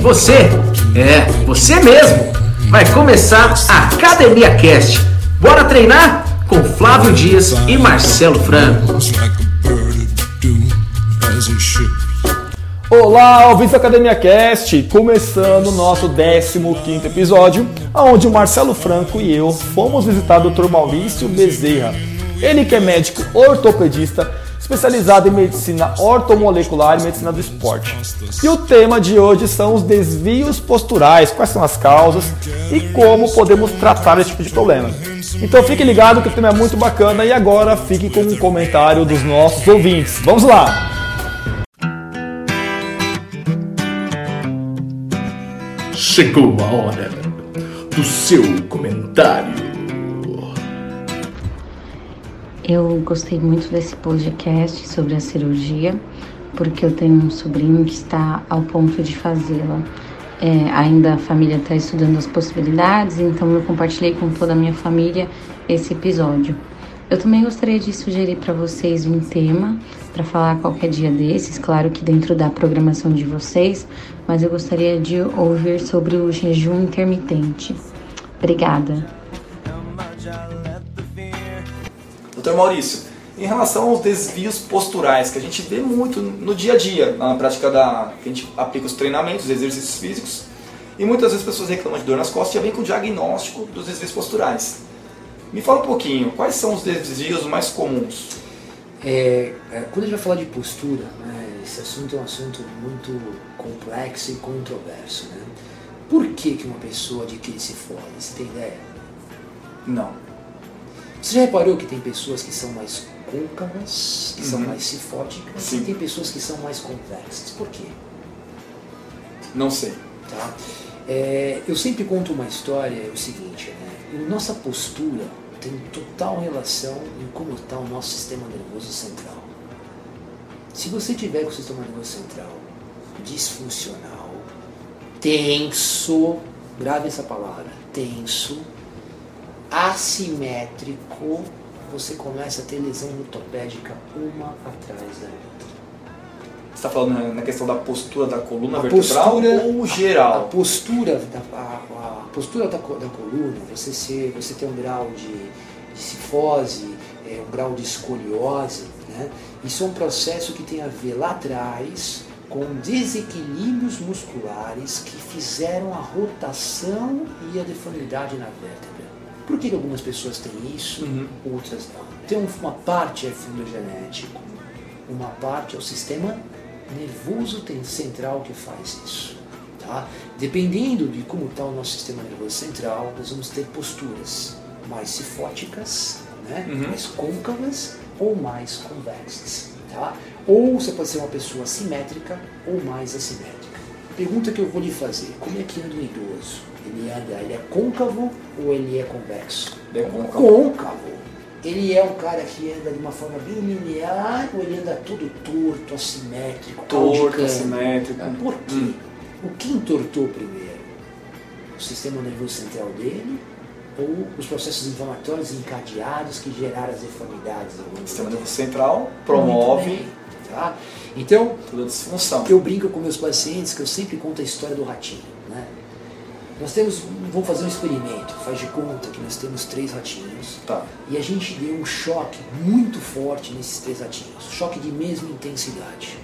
você, é, você mesmo, vai começar a Academia Cast. Bora treinar? Com Flávio Dias e Marcelo Franco. Olá, ouvintes da Academia Cast, começando o nosso 15 episódio, onde o Marcelo Franco e eu fomos visitar o Dr. Maurício Bezerra. Ele que é médico ortopedista, especializado em medicina ortomolecular e medicina do esporte. E o tema de hoje são os desvios posturais, quais são as causas e como podemos tratar esse tipo de problema. Então fique ligado que o tema é muito bacana e agora fique com um comentário dos nossos ouvintes. Vamos lá! Chegou a hora do seu comentário. Eu gostei muito desse podcast sobre a cirurgia, porque eu tenho um sobrinho que está ao ponto de fazê-la. É, ainda a família está estudando as possibilidades, então eu compartilhei com toda a minha família esse episódio. Eu também gostaria de sugerir para vocês um tema para falar qualquer dia desses, claro que dentro da programação de vocês, mas eu gostaria de ouvir sobre o jejum intermitente. Obrigada. Doutor Maurício, em relação aos desvios posturais, que a gente vê muito no dia a dia, na prática da. que a gente aplica os treinamentos, os exercícios físicos, e muitas vezes as pessoas reclamam de dor nas costas e já vem com o diagnóstico dos desvios posturais. Me fala um pouquinho, quais são os desvios mais comuns? É, é, quando a gente vai falar de postura, né, esse assunto é um assunto muito complexo e controverso. Né? Por que, que uma pessoa adquire cifose? Você tem ideia? Não. Você já reparou que tem pessoas que são mais côncavas, que Uhum. são mais cifóticas, Sim. e tem pessoas que são mais convexas? Por quê? Não sei. Tá? É, eu sempre conto uma história, é o seguinte, né? nossa postura tem total relação em como está o nosso sistema nervoso central. Se você tiver com o sistema nervoso central disfuncional, tenso, grave essa palavra, tenso, assimétrico, você começa a ter lesão ortopédica uma atrás da outra. Você está falando na- questão da postura da coluna A vertebral postura- ou A geral? postura da, a, a postura da, da coluna, você, ser, você ter um grau de, de cifose, é, um grau de escoliose, né? isso é um processo que tem a ver lá atrás com desequilíbrios musculares que fizeram a rotação e a deformidade na vértebra. Por que que algumas pessoas têm isso, Uhum. outras não? Tem uma parte é fundo genético, uma parte é o sistema nervoso central que faz isso. Tá? Dependendo de como está o nosso sistema nervoso central, nós vamos ter posturas mais cifóticas, né? Uhum. mais côncavas ou mais convexas. Tá? Ou você pode ser uma pessoa simétrica ou mais assimétrica. Pergunta que eu vou lhe fazer: como é que anda um idoso? Ele anda, ele é côncavo ou ele é convexo? Ele é côncavo. côncavo. Ele é um cara que anda de uma forma bem linear ou ele anda todo torto, assimétrico, Torto, assimétrico. Por quê? Hum. O que entortou primeiro? O sistema nervoso central dele ou os processos inflamatórios encadeados que geraram as deformidades O sistema nervoso central promove tá? Então, toda disfunção. eu brinco com meus pacientes que eu sempre conto a história do ratinho. Nós temos, vamos fazer um experimento, faz de conta que nós temos três ratinhos Tá. e a gente deu um choque muito forte nesses três ratinhos, choque de mesma intensidade.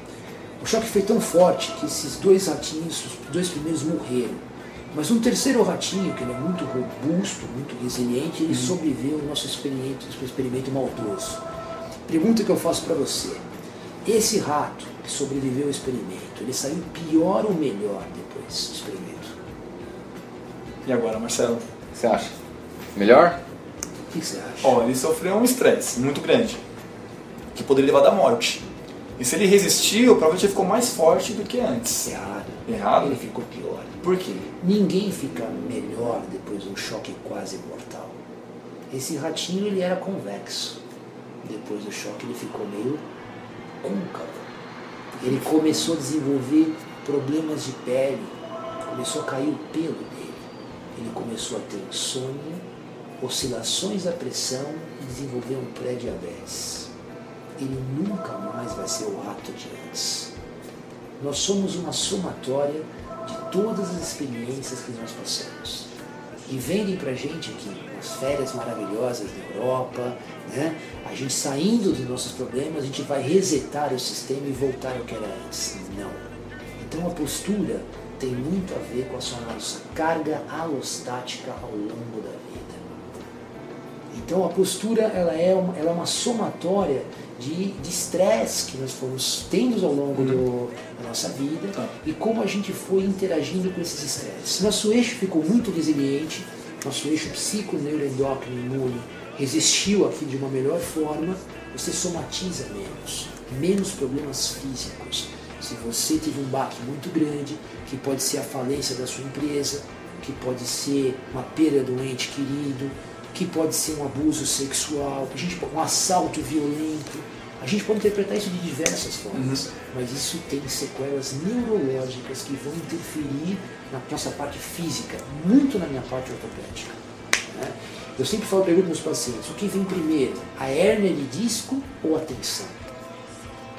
O choque foi tão forte que esses dois ratinhos, os dois primeiros morreram. Mas um terceiro ratinho, que ele é muito robusto, muito resiliente, ele sobreviveu ao nosso experimento, experimento maldoso. Pergunta que eu faço para você. Esse rato que sobreviveu ao experimento, ele saiu pior ou melhor depois do experimento? E agora, Marcelo? O que você acha? Melhor? O que você acha? Ó, ele sofreu um estresse muito grande, que poderia levar à morte. E se ele resistiu, provavelmente ele ficou mais forte do que antes. Errado. Errado? Ele ficou pior. Por quê? Ninguém fica melhor depois de um choque quase mortal. Esse ratinho ele era convexo. Depois do choque ele ficou meio côncavo. Ele começou a desenvolver problemas de pele, começou a cair o pelo dele. Ele começou a ter insônia, oscilações da pressão e desenvolver um pré-diabetes. Ele nunca mais vai ser o rato de antes. Nós somos uma somatória de todas as experiências que nós passamos. E vendem pra gente aqui umas férias maravilhosas na Europa, né? a gente saindo dos nossos problemas, a gente vai resetar o sistema e voltar ao que era antes. Não. Então a postura tem muito a ver com a sua nossa carga alostática ao longo da vida. Então a postura ela é uma, ela é uma somatória de estresse que nós fomos tendo ao longo do, da nossa vida Tá. e como a gente foi interagindo com esses estresses. Nosso eixo ficou muito resiliente, nosso eixo psico-neuroendócrino imune resistiu aqui de uma melhor forma, você somatiza menos, menos problemas físicos. Se você teve um baque muito grande, que pode ser a falência da sua empresa, que pode ser uma perda do ente querido, que pode ser um abuso sexual, a gente, um assalto violento. A gente pode interpretar isso de diversas formas, mas isso tem sequelas neurológicas que vão interferir na nossa parte física, muito na minha parte ortopédica. né? Eu sempre falo, pergunto meus pacientes, o que vem primeiro, a hérnia de disco ou a tensão?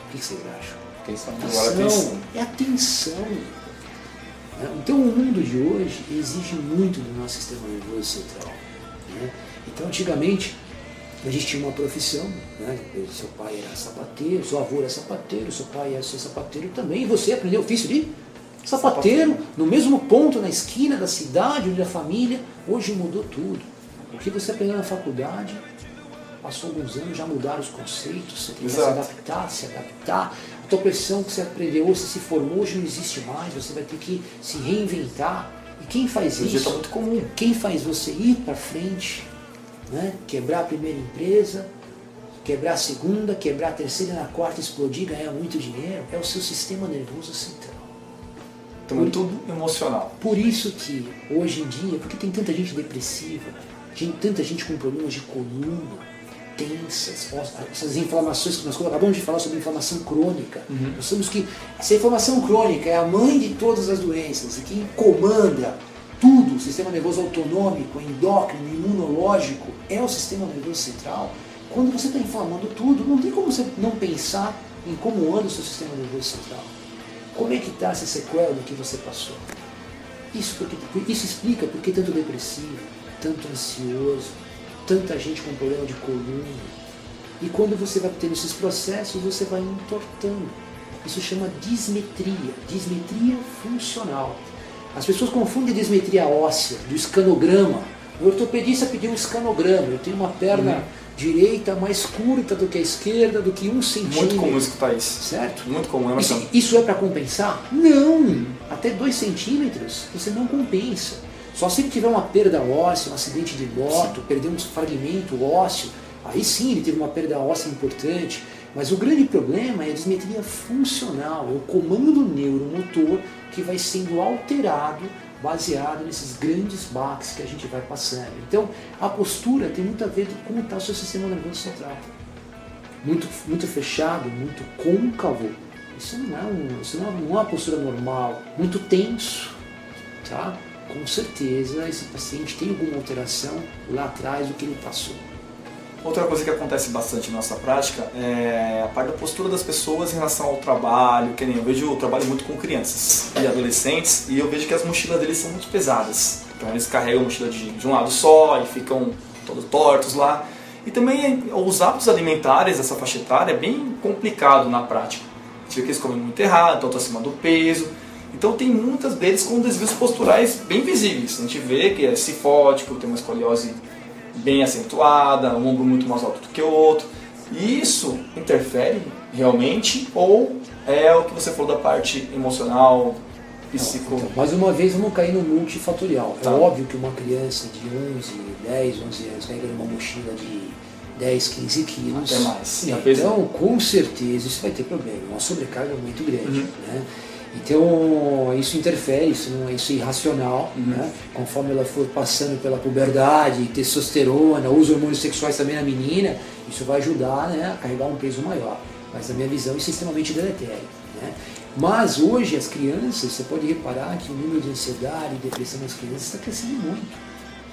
O que vocês acham? Atenção. Atenção, atenção. é atenção. Então o mundo de hoje exige muito do nosso sistema nervoso central. né? Então antigamente a gente tinha uma profissão, né? seu pai era sapateiro, seu avô era sapateiro, seu pai ia ser sapateiro também, e você aprendeu o ofício de sapateiro, no mesmo ponto na esquina da cidade, onde a família, hoje mudou tudo. O que você aprendeu na faculdade, passou alguns anos, já mudaram os conceitos, você tem que se adaptar, se adaptar. A tua profissão que você aprendeu, você se formou, hoje não existe mais, você vai ter que se reinventar. E quem faz Hoje isso? está muito comum. Quem faz você ir para frente, né? quebrar a primeira empresa, quebrar a segunda, quebrar a terceira e na quarta explodir, ganhar muito dinheiro, é o seu sistema nervoso central. Então é tudo emocional. Por isso que hoje em dia, porque tem tanta gente depressiva, tem tanta gente com problemas de coluna, tensas, ó, essas inflamações que nós acabamos de falar sobre inflamação crônica. Nós sabemos que essa inflamação crônica é a mãe de todas as doenças e quem comanda tudo, o sistema nervoso autonômico, endócrino, imunológico, é o sistema nervoso central. Quando você está inflamando tudo, não tem como você não pensar em como anda o seu sistema nervoso central. Como é que está essa sequela do que você passou? Isso, porque, isso explica por que tanto depressivo, tanto ansioso, tanta gente com problema de coluna. E quando você vai tendo esses processos, você vai entortando. Isso chama dismetria, dismetria funcional. As pessoas confundem a dismetria óssea, do escanograma. O ortopedista pediu um escanograma. Eu tenho uma perna direita mais curta do que a esquerda, do que um centímetro. Muito comum escutar isso. Certo? Muito comum, Isso, Marcelo? isso é para compensar? Não! Até 2 centímetros você não compensa. Só se ele tiver uma perda óssea, um acidente de moto, perder um fragmento ósseo, aí sim ele teve uma perda óssea importante. Mas o grande problema é a dismetria funcional, é o comando neuromotor que vai sendo alterado baseado nesses grandes baques que a gente vai passando. Então, a postura tem muito a ver com como está o seu sistema nervoso central muito, muito fechado, muito côncavo, isso não é, um, isso não é não é uma postura normal, muito tenso, tá? Com certeza esse paciente tem alguma alteração lá atrás do que ele passou. Outra coisa que acontece bastante na nossa prática é a parte da postura das pessoas em relação ao trabalho, que nem eu vejo eu trabalho muito com crianças e adolescentes e eu vejo que as mochilas deles são muito pesadas. Então eles carregam a mochila de, de um lado só e ficam todos tortos lá. E também os hábitos alimentares dessa faixa etária é bem complicado na prática. Vê que eles comem muito errado, estão acima do peso. Então tem muitas deles com desvios posturais bem visíveis. A gente vê que é cifótico, tem uma escoliose bem acentuada, um ombro muito mais alto do que o outro. E isso interfere realmente ou é o que você falou da parte emocional, psico... Então, mais uma vez vamos cair no multifatorial. Tá. É óbvio que uma criança de 11, 10, 11 anos carregando uma mochila de 10, 15 quilos. Até mais. É, Então, com certeza, isso vai ter problema. Uma sobrecarga muito grande. Uhum. Né? Então, isso interfere, isso, não, isso é irracional. Uhum. Né? Conforme ela for passando pela puberdade, testosterona, os hormônios sexuais também na menina, isso vai ajudar né, a carregar um peso maior. Mas, na minha visão, isso é extremamente deletério. Né? Mas hoje, as crianças, você pode reparar que o número de ansiedade e depressão nas crianças está crescendo muito.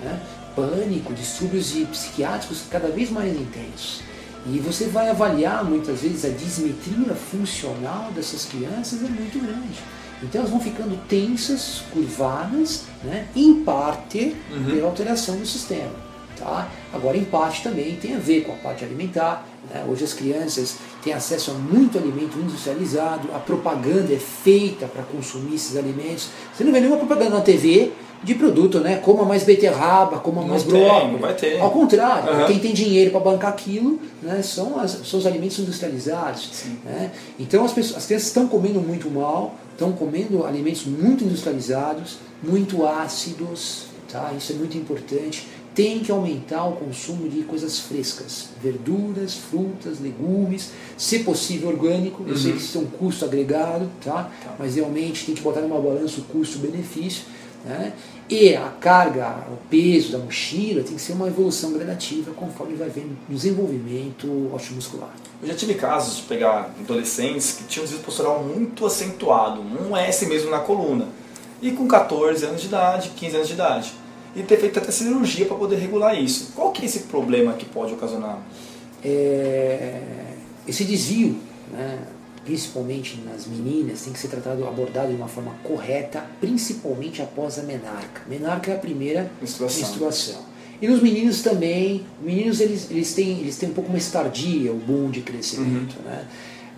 Né? Pânico, distúrbios psiquiátricos cada vez mais intensos. E você vai avaliar muitas vezes a dismetria funcional dessas crianças é muito grande. Então elas vão ficando tensas, curvadas, né? em parte pela alteração do sistema. Tá? Agora, em parte também tem a ver com a parte alimentar. Né? Hoje as crianças têm acesso a muito alimento industrializado, a propaganda é feita para consumir esses alimentos. Você não vê nenhuma propaganda na TV de produto, né? Coma mais beterraba, coma Não mais brócolis. vai ter. Ao contrário, Aham. quem tem dinheiro para bancar aquilo né, são, as- são os alimentos industrializados. Né? Então as, pessoas, as crianças estão comendo muito mal, estão comendo alimentos muito industrializados, muito ácidos, tá? isso é muito importante. Tem que aumentar o consumo de coisas frescas, verduras, frutas, legumes, se possível orgânico. Eu sei que isso tem um custo agregado, tá? mas realmente tem que botar numa balança o custo-benefício. Né? E a carga, o peso da mochila tem que ser uma evolução gradativa conforme vai vendo o desenvolvimento osteomuscular. Eu já tive casos de pegar adolescentes que tinham um desvio postural muito acentuado, um S mesmo na coluna, e com 14 anos de idade, 15 anos de idade, e ter feito até cirurgia para poder regular isso. Qual que é esse problema que pode ocasionar? É, esse desvio, né, principalmente nas meninas, tem que ser tratado, abordado de uma forma correta, principalmente após a menarca. Menarca é a primeira Menstruação. menstruação. E nos meninos também, meninos eles, eles, têm, eles têm um pouco mais tardia o boom de crescimento, né?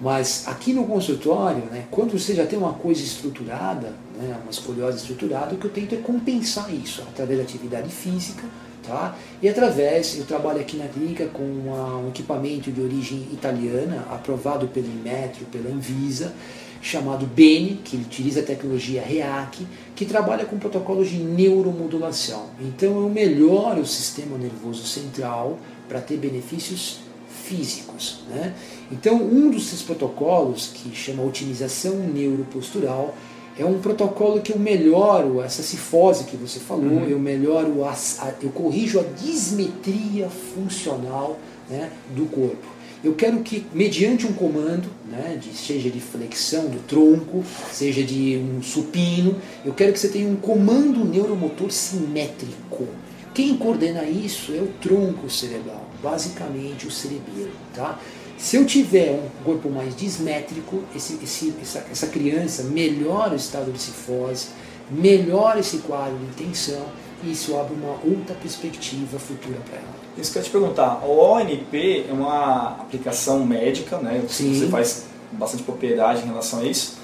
Mas aqui no consultório, né, quando você já tem uma coisa estruturada, né, uma escoliose estruturada, o que eu tento é compensar isso através da atividade física, tá? E através, eu trabalho aqui na clínica com uma- um equipamento de origem italiana, aprovado pelo Inmetro, pela Anvisa, chamado Bene, que utiliza a tecnologia REAC, que trabalha com protocolos de neuromodulação. Então eu melhoro o sistema nervoso central para ter benefícios físicos. Né? Então, um desses protocolos, que chama otimização neuropostural, é um protocolo que eu melhoro essa cifose que você falou, eu melhoro, a, a- eu corrijo a dismetria funcional né, do corpo. Eu quero que, mediante um comando, né, de, seja de flexão do tronco, seja de um supino, eu quero que você tenha um comando neuromotor simétrico. Quem coordena isso é o tronco cerebral, basicamente o cerebelo. Tá? Se eu tiver um corpo mais dismétrico, esse, esse- essa, essa criança melhora o estado de cifose, melhora esse quadro de tensão e isso abre uma outra perspectiva futura para ela. Isso que eu ia te perguntar, o ONP é uma aplicação médica, né? Sim. Você faz bastante propriedade em relação a isso,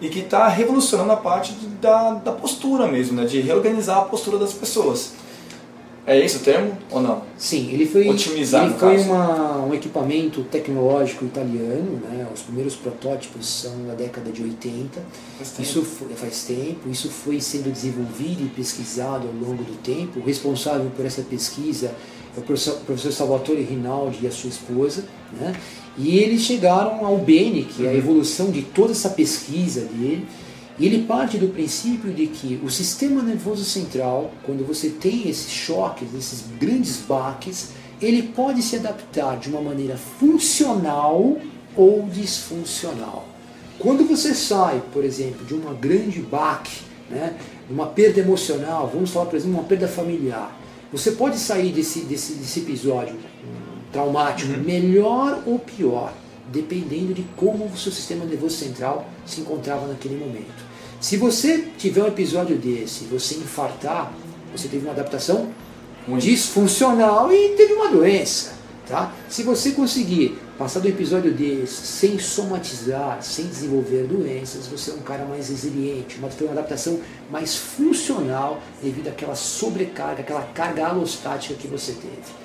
e que está revolucionando a parte da, da postura mesmo, né? De reorganizar a postura das pessoas. É esse o termo ou não? Sim, ele foi, Otimizar, ele foi uma, um equipamento tecnológico italiano, né? os primeiros protótipos são da década de 80. Faz tempo. Isso foi, faz tempo, isso foi sendo desenvolvido e pesquisado ao longo do tempo. O responsável por essa pesquisa é o professor, professor Salvatore Rinaldi e a sua esposa. Né? E eles chegaram ao Bene, que é a evolução de toda essa pesquisa dele. E ele parte do princípio de que o sistema nervoso central, quando você tem esses choques, esses grandes baques, ele pode se adaptar de uma maneira funcional ou disfuncional. Quando você sai, por exemplo, de uma grande baque, né, uma perda emocional, vamos falar, por exemplo, uma perda familiar, você pode sair desse, desse, desse episódio traumático melhor ou pior, dependendo de como o seu sistema nervoso central se encontrava naquele momento. Se você tiver um episódio desse, você infartar, você teve uma adaptação Ruim. disfuncional e teve uma doença. Tá? Se você conseguir passar do episódio desse sem somatizar, sem desenvolver doenças, você é um cara mais resiliente, uma, foi uma adaptação mais funcional devido àquela sobrecarga, aquela carga alostática que você teve.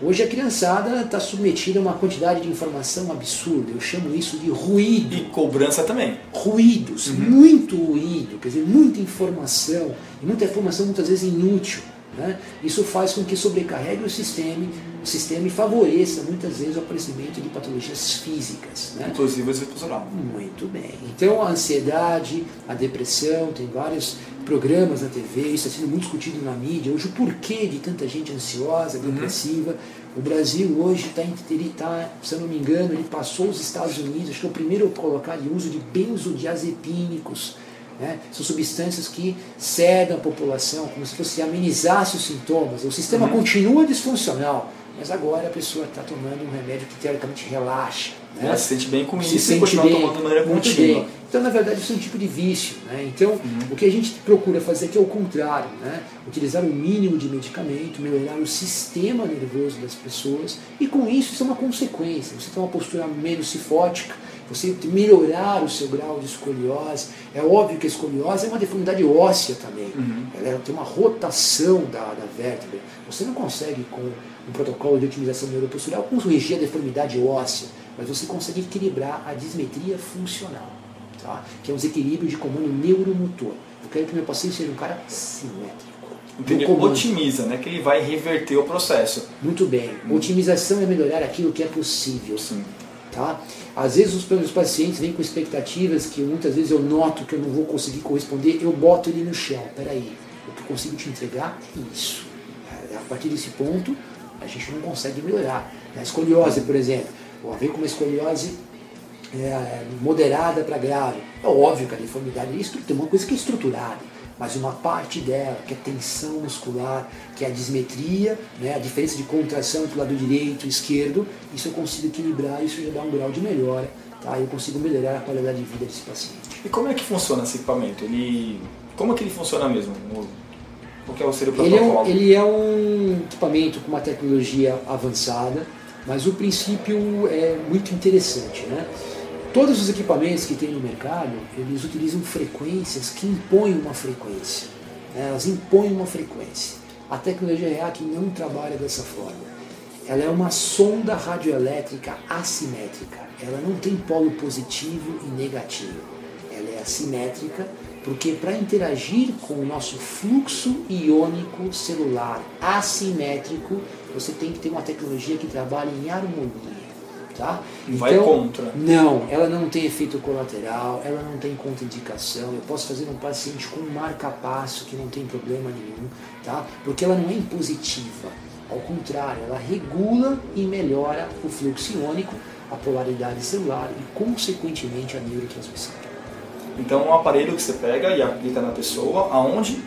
Hoje a criançada está submetida a uma quantidade de informação absurda, eu chamo isso de ruído E cobrança também. ruídos, muito ruído, quer dizer, muita informação, e muita informação muitas vezes inútil. Né? Isso faz com que sobrecarregue o sistema, o sistema e favoreça muitas vezes o aparecimento de patologias físicas. Né? Inclusive postural. Muito bem. Então a ansiedade, a depressão, tem vários programas na TV, isso está sendo muito discutido na mídia. Hoje o porquê de tanta gente ansiosa, depressiva. O Brasil hoje está, tá, se eu não me engano, ele passou os Estados Unidos, acho que é o primeiro a colocar de uso de benzodiazepínicos. Né? São substâncias que cedam a população como se fosse amenizasse os sintomas. O sistema continua disfuncional, mas agora a pessoa está tomando um remédio que teoricamente relaxa. Né? Ela se sente bem com se isso e sente continua bem, tomando de maneira contínua. bem. Então, na verdade, isso é um tipo de vício. Né? Então, Uhum. o que a gente procura fazer aqui é o contrário. Né? Utilizar o mínimo de medicamento, melhorar o sistema nervoso das pessoas e, com isso, isso é uma consequência. Você tem uma postura menos cifótica, você melhorar o seu grau de escoliose. É óbvio que a escoliose é uma deformidade óssea também. Uhum. Ela tem uma rotação da, da vértebra. Você não consegue, com um protocolo de otimização neuropostural, corrigir a deformidade óssea, mas você consegue equilibrar a dismetria funcional, tá? que é um desequilíbrio de comando neuromotor. Eu quero que meu paciente seja um cara simétrico. Entendi. Comando. Otimiza, né? Que ele vai reverter o processo. Muito bem. Otimização é melhorar aquilo que é possível. Sim. Tá? Às vezes os meus pacientes vêm com expectativas que muitas vezes eu noto que eu não vou conseguir corresponder, eu boto ele no chão. Peraí, o que eu consigo te entregar é isso. É, A partir desse ponto, a gente não consegue melhorar. A escoliose, por exemplo, ou vem com uma escoliose é, moderada para grave. É óbvio que a deformidade é estru- tem uma coisa que é estruturada, mas uma parte dela, que é tensão muscular, que é a dismetria, né, a diferença de contração entre o lado direito e esquerdo, isso eu consigo equilibrar, isso já dá um grau de melhora, tá? eu consigo melhorar a qualidade de vida desse paciente. E como é que funciona esse equipamento? Ele. Como é que ele funciona mesmo? O- que é o seria o Ele é, protocolo? um, ele é um equipamento com uma tecnologia avançada, mas o princípio é muito interessante. Né? Todos os equipamentos que tem no mercado, eles utilizam frequências que impõem uma frequência. né? Elas impõem uma frequência. A tecnologia REAC não trabalha dessa forma. Ela é uma sonda radioelétrica assimétrica. Ela não tem polo positivo e negativo. Ela é assimétrica porque para interagir com o nosso fluxo iônico celular assimétrico, você tem que ter uma tecnologia que trabalhe em harmonia. Tá? Vai contra. Não, ela não tem efeito colateral, ela não tem contraindicação. Eu posso fazer um paciente com um marca-passo que não tem problema nenhum, tá? porque ela não é impositiva. Ao contrário, ela regula e melhora o fluxo iônico, a polaridade celular e, consequentemente, a neurotransmissão. Então um aparelho que você pega e aplica na pessoa, aonde?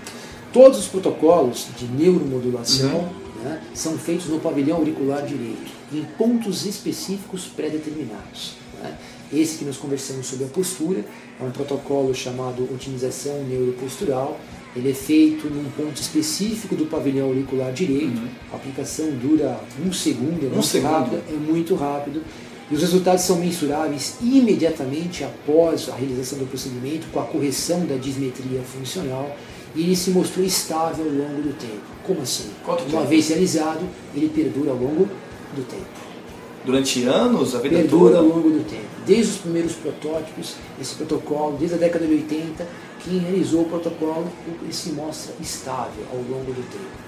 Todos os protocolos de neuromodulação né, são feitos no pavilhão auricular direito, em pontos específicos pré-determinados. né. Esse que nós conversamos sobre a postura é um protocolo chamado otimização neuropostural. Ele é feito num ponto específico do pavilhão auricular direito. A aplicação dura um segundo, é muito segundo. rápido, é muito rápido. E os resultados são mensuráveis imediatamente após a realização do procedimento, com a correção da dismetria funcional, e ele se mostrou estável ao longo do tempo. Como assim? Quanto Uma tempo? vez realizado, ele perdura ao longo do tempo. Durante anos, a vida Perdura ao toda. longo do tempo. Desde os primeiros protótipos, esse protocolo, desde a década de 80, quem realizou o protocolo, ele se mostra estável ao longo do tempo.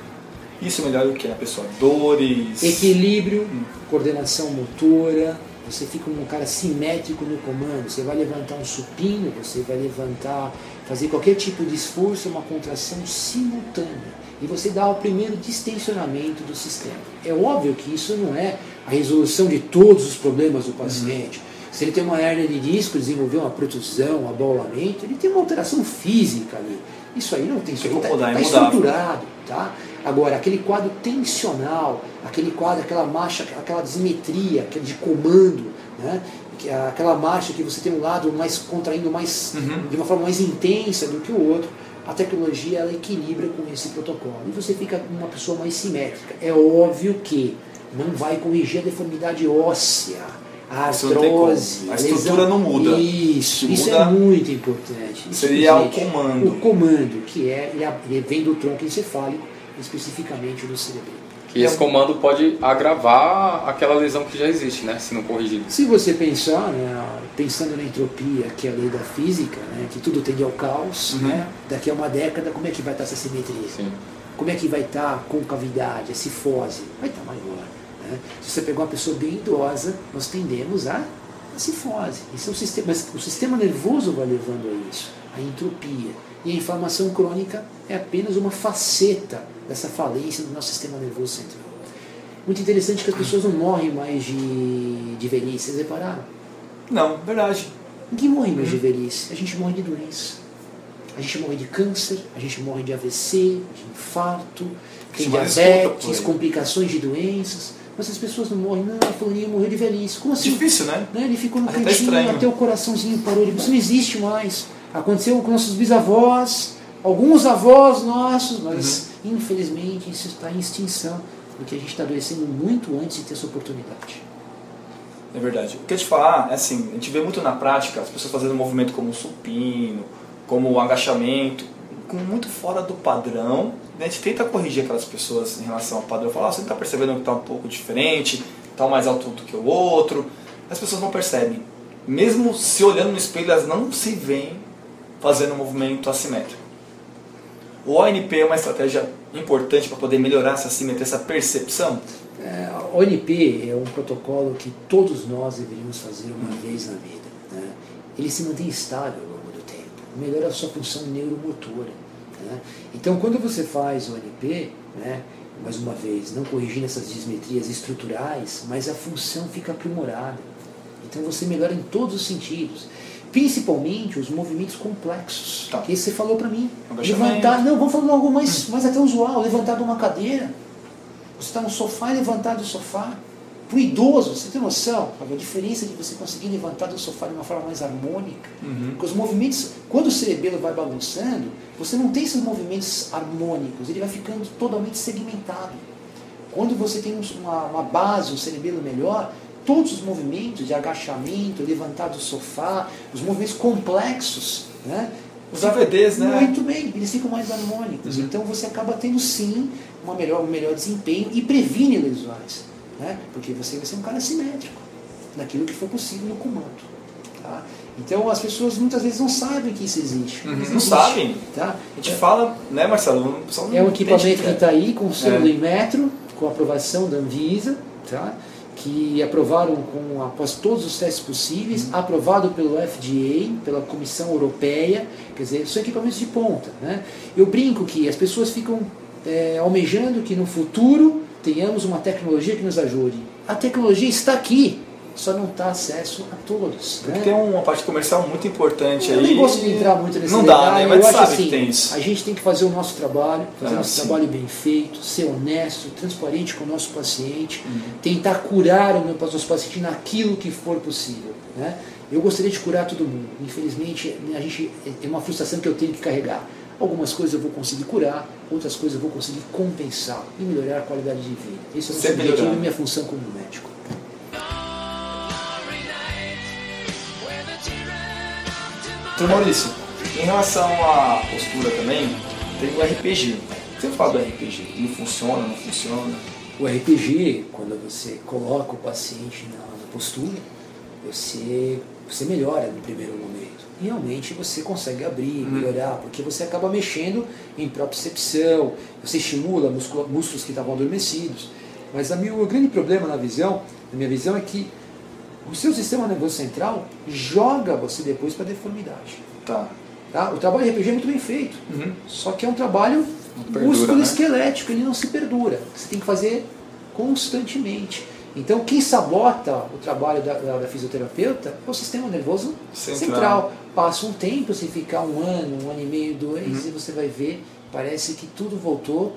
Isso melhora o que? A pessoa? Dores. Equilíbrio, coordenação motora, você fica um cara simétrico no comando, você vai levantar um supino, você vai levantar, fazer qualquer tipo de esforço, uma contração simultânea. E você dá o primeiro distensionamento do sistema. É óbvio que isso não é a resolução de todos os problemas do paciente. Se ele tem uma hernia de disco, desenvolveu uma protusão, um abaulamento, ele tem uma alteração física ali. Isso aí não tem isso aí está mudável. estruturado, tá? Agora, aquele quadro tensional, aquele quadro, aquela marcha, aquela dismetria aquele de comando, né? É aquela marcha que você tem um lado mais contraindo mais Uhum. de uma forma mais intensa do que o outro, a tecnologia ela equilibra com esse protocolo e você fica uma pessoa mais simétrica. É óbvio que não vai corrigir a deformidade óssea, a artrose, A lesão. estrutura não muda. Isso, isso muda, é muito importante. Isso, seria o gente, comando. O comando, que é, ele, ele vem do tronco encefálico, especificamente do cerebelo. Que esse comando pode agravar aquela lesão que já existe, né? Se não corrigido. Se você pensar, né, pensando na entropia, que é a lei da física, né, que tudo tende ao caos, Uhum. né, daqui a uma década, como é que vai estar essa simetria? Sim. Como é que vai estar a concavidade, a cifose? Vai estar maior. né? Se você pegar uma pessoa bem idosa, nós tendemos a, a cifose. Isso é o, sistema, mas o sistema nervoso vai levando a isso, a entropia. E a inflamação crônica é apenas uma faceta dessa falência do nosso sistema nervoso central. Muito interessante que as pessoas não morrem mais de, de velhice, vocês repararam? Não, verdade. Ninguém morre mais de velhice, a gente morre de doença. A gente morre de câncer, a gente morre de AVC, de infarto, tem por diabetes, complicações de doenças. mas as pessoas não morrem. Não, fulaninho morreu de velhice. Como assim? Difícil, né? né? Ele ficou no Até cantinho, estranho. até o coraçãozinho parou. Ele, isso não existe mais. Aconteceu com nossos bisavós, alguns avós nossos, mas Uhum. infelizmente isso está em extinção, porque a gente está adoecendo muito antes de ter essa oportunidade. É verdade. O que eu te falar é assim, a gente vê muito na prática as pessoas fazendo um movimento como o supino, como o agachamento, com muito fora do padrão. A gente tenta corrigir aquelas pessoas em relação ao padrão. Falar, ah, você não está percebendo que está um pouco diferente, está mais alto do que o outro. As pessoas não percebem. Mesmo se olhando no espelho, elas não se veem fazendo um movimento assimétrico. O ONP é uma estratégia importante para poder melhorar essa simetria, essa percepção. É, a ONP é um protocolo que todos nós deveríamos fazer uma vez na vida. né? Ele se mantém estável ao longo do tempo, melhora a sua função neuromotora. né? Então, quando você faz o ONP, né, mais uma vez, não corrigindo essas dismetrias estruturais, mas a função fica aprimorada. Então, você melhora em todos os sentidos. Principalmente os movimentos complexos, Tá. que você falou para mim. Levantar, não, vamos falar algo mais, mais até usual, levantar de uma cadeira. Você está no sofá e levantar do sofá. Para o idoso, você tem noção? A diferença de você conseguir levantar do sofá de uma forma mais harmônica. Porque os movimentos, quando o cerebelo vai balançando, você não tem esses movimentos harmônicos, ele vai ficando totalmente segmentado. Quando você tem um- uma, uma base, um cerebelo melhor, todos os movimentos de agachamento, levantar do sofá, os movimentos complexos, né? Os AVDs, né? Muito bem, eles ficam mais harmônicos. Uhum. Então você acaba tendo sim uma melhor, um melhor desempenho e previne lesões. Né? Porque você vai ser um cara simétrico naquilo que for possível no comando. Tá? Então as pessoas muitas vezes não sabem que isso existe. Uhum, não existe, Sabem. Tá? A gente fala, né, Marcelo? O pessoal não É um equipamento que está aí com o selo É. do Inmetro, com aprovação da Anvisa, tá? Que aprovaram com, após todos os testes possíveis, Uhum. aprovado pelo FDA, pela Comissão Europeia, quer dizer, são equipamentos de ponta. Né? Eu brinco que as pessoas ficam é, almejando que no futuro tenhamos uma tecnologia que nos ajude. A tecnologia está aqui, só não está acesso a todos. Porque né? tem uma parte comercial muito importante Eu aí. nem gosto de entrar muito nesse Não dá, né? Mas eu acho sabe assim, que tem isso. a gente tem que fazer o nosso trabalho, fazer Ah, o nosso sim. trabalho bem feito, ser honesto, transparente com o nosso paciente, Uhum. tentar curar o meu nosso paciente naquilo que for possível. Né? Eu gostaria de curar todo mundo. Infelizmente, a gente é uma frustração que eu tenho que carregar. Algumas coisas eu vou conseguir curar, outras coisas eu vou conseguir compensar e melhorar a qualidade de vida. Esse é o Sempre objetivo e minha função como médico. Então, Maurício, em relação à postura também, tem o RPG. Você fala do RPG? Ele funciona, não funciona? O RPG, quando você coloca o paciente na, na postura, você, você melhora no primeiro momento. E realmente você consegue abrir, melhorar, porque você acaba mexendo em propriocepção, você estimula músculo- músculos que estavam adormecidos. Mas a minha, o grande problema na visão, na minha visão, é que o seu sistema nervoso central joga você depois para a deformidade. Tá. Tá? O trabalho de RPG é muito bem feito. Uhum. Só que é um trabalho perdura, músculo né? esquelético, ele não se perdura. Você tem que fazer constantemente. Então, quem sabota o trabalho da, da- da fisioterapeuta é o sistema nervoso Central. central. Passa um tempo, se ficar um ano, um ano e meio, dois, Uhum. e você vai ver, parece que tudo voltou,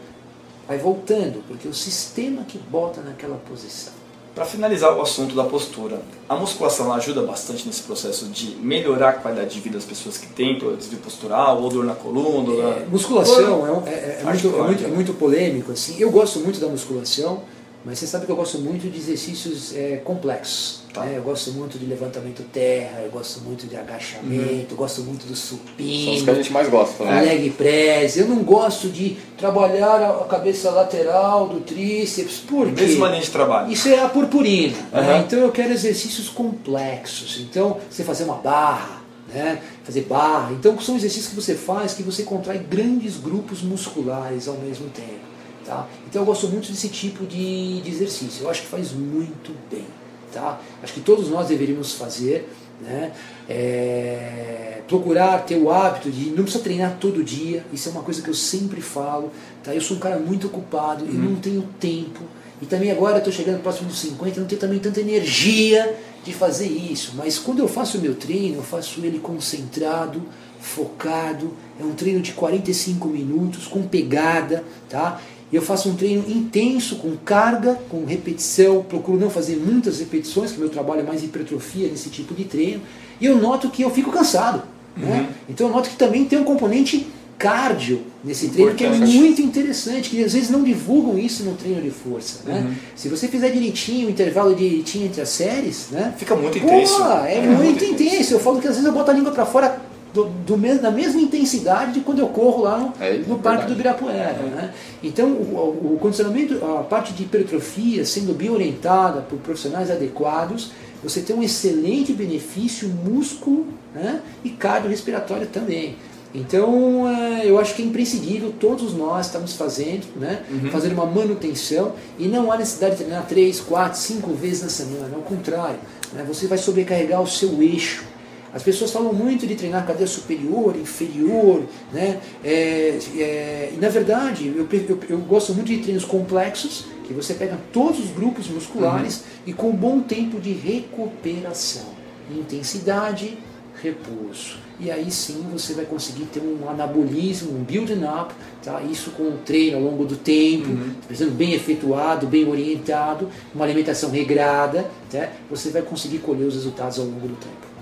vai voltando, porque o sistema que bota naquela posição. Para finalizar o assunto da postura, a musculação ajuda bastante nesse processo de melhorar a qualidade de vida das pessoas que têm desvio postural, ou dor na coluna, na... É, musculação é, é- é- muito, é, muito, é né? muito polêmico. Assim. Eu gosto muito da musculação, mas você sabe que eu gosto muito de exercícios é, complexos. Tá. né? Eu gosto muito de levantamento terra, eu gosto muito de agachamento, eu gosto muito do São os supino, que a gente mais gosta, né? leg press. Eu não gosto de trabalhar a cabeça lateral do tríceps, por quê? Mesma linha de trabalho. Isso é a purpurina. né? Aham. Então eu quero exercícios complexos. Então você fazer uma barra, né? fazer barra. Então são exercícios que você faz que você contrai grandes grupos musculares ao mesmo tempo. Tá? Então eu gosto muito desse tipo de, de exercício. Eu acho que faz muito bem. Tá? Acho que todos nós deveríamos fazer. Né? É, procurar ter o hábito de não precisa treinar todo dia isso é uma coisa que eu sempre falo tá eu sou um cara muito ocupado eu não tenho tempo e também agora eu estou chegando próximo dos 50 eu não tenho também tanta energia de fazer isso mas quando eu faço o meu treino eu faço ele concentrado focado é um treino de 45 minutos com pegada tá E eu faço um treino intenso, com carga, com repetição. Procuro não fazer muitas repetições, que meu trabalho é mais hipertrofia nesse tipo de treino. E eu noto que eu fico cansado. Né? Uhum. Né? Então eu noto que também tem um componente cardio nesse treino que é muito interessante, que às vezes não divulgam isso no treino de força. Né? Uhum. Se você fizer direitinho, o intervalo direitinho entre as séries, né? fica muito intenso. É, é, muito, muito intenso. intenso. Eu falo que às vezes eu boto a língua para fora do, do mesmo, da mesma intensidade de quando eu corro lá no, é, no Parque do Ibirapuera. Né? Então, o, o, condicionamento, a parte de hipertrofia sendo bem orientada por profissionais adequados, você tem um excelente benefício músculo né? e cardiorrespiratório também. Então, é, eu acho que é imprescindível, todos nós estamos fazendo, né? Uhum. Fazer uma manutenção e não há necessidade de treinar 3, 4, 5 vezes na semana, ao contrário, né? você vai sobrecarregar o seu eixo. As pessoas falam muito de treinar cadeia superior, inferior, né? É, é, e na verdade, eu, eu, eu, gosto muito de treinos complexos, que você pega todos os grupos musculares uhum. e com bom tempo de recuperação, intensidade, repouso. E aí sim você vai conseguir ter um anabolismo, um building up, tá? isso com o treino ao longo do tempo, uhum. bem efetuado, bem orientado, uma alimentação regrada, tá? você vai conseguir colher os resultados ao longo do tempo.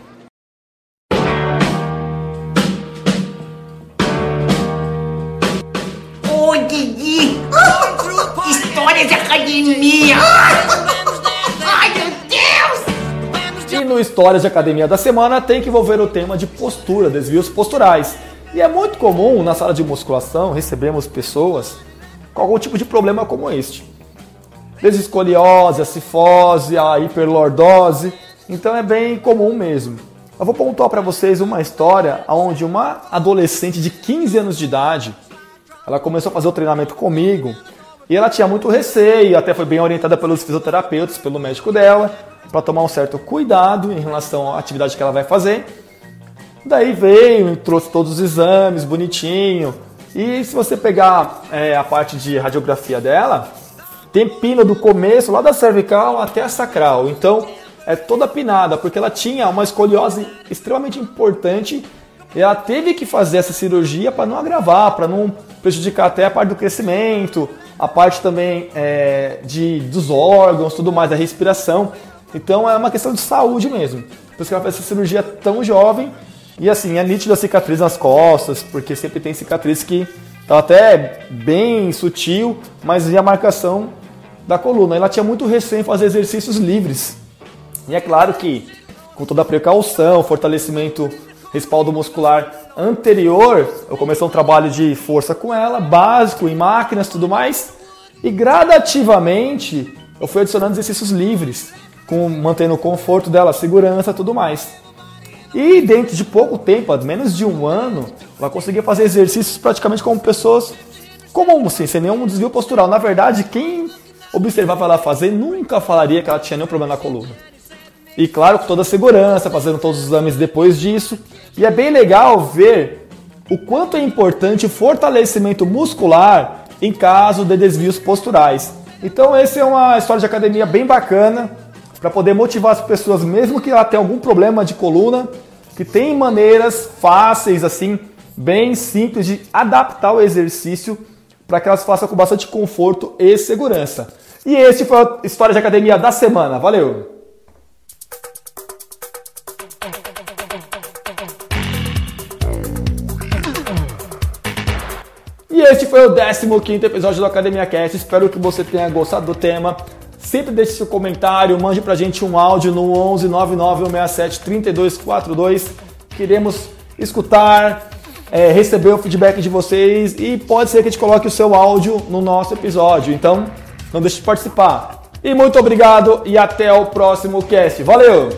No Histórias de Academia da Semana tem que envolver o tema de postura, desvios posturais. E é muito comum na sala de musculação recebermos pessoas com algum tipo de problema como este. Desescoliose, a cifose, a hiperlordose. Então é bem comum mesmo. Eu vou pontuar para vocês uma história onde uma adolescente de 15 anos de idade, ela começou a fazer o treinamento comigo e ela tinha muito receio, até foi bem orientada pelos fisioterapeutas, pelo médico dela, para tomar um certo cuidado em relação à atividade que ela vai fazer. Daí veio, trouxe todos os exames bonitinho. E se você pegar é, a parte de radiografia dela, tem pina do começo, lá da cervical até a sacral. Então é toda pinada, porque ela tinha uma escoliose extremamente importante e ela teve que fazer essa cirurgia para não agravar, para não prejudicar até a parte do crescimento, a parte também é, de, dos órgãos, tudo mais, a respiração. Então é uma questão de saúde mesmo. Por isso que ela fez essa cirurgia tão jovem. E assim, é nítido a cicatriz nas costas, porque sempre tem cicatriz que tá até bem sutil, mas e a marcação da coluna. Ela tinha muito receio em fazer exercícios livres. E é claro que, com toda a precaução, fortalecimento respaldo muscular anterior, eu comecei um trabalho de força com ela, básico, em máquinas tudo mais, e gradativamente eu fui adicionando exercícios livres, com mantendo o conforto dela, segurança tudo mais. E dentro de pouco tempo, menos de um ano, ela conseguia fazer exercícios praticamente como pessoas comuns, assim, sem nenhum desvio postural. Na verdade, quem observava ela fazer nunca falaria que ela tinha nenhum problema na coluna. E claro, com toda a segurança, fazendo todos os exames depois disso. E é bem legal ver o quanto é importante o fortalecimento muscular em caso de desvios posturais. Então, essa é uma história de academia bem bacana para poder motivar as pessoas, mesmo que ela tenha algum problema de coluna, que tem maneiras fáceis, assim, bem simples de adaptar o exercício para que elas façam com bastante conforto e segurança. E esse foi a história de academia da semana. Valeu! E este foi o 15 episódio do Academia Cast. Espero que você tenha gostado do tema. Sempre deixe seu comentário, mande pra gente um áudio no 11 99167 3242. Queremos escutar, é, receber o feedback de vocês e pode ser que a gente coloque o seu áudio no nosso episódio. Então, não deixe de participar. E muito obrigado e até o próximo cast. Valeu!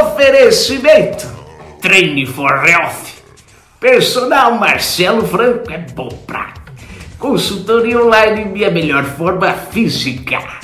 Oferecimento Treine for Health. Personal Marcelo Franco é bom pra consultoria online minha melhor forma física.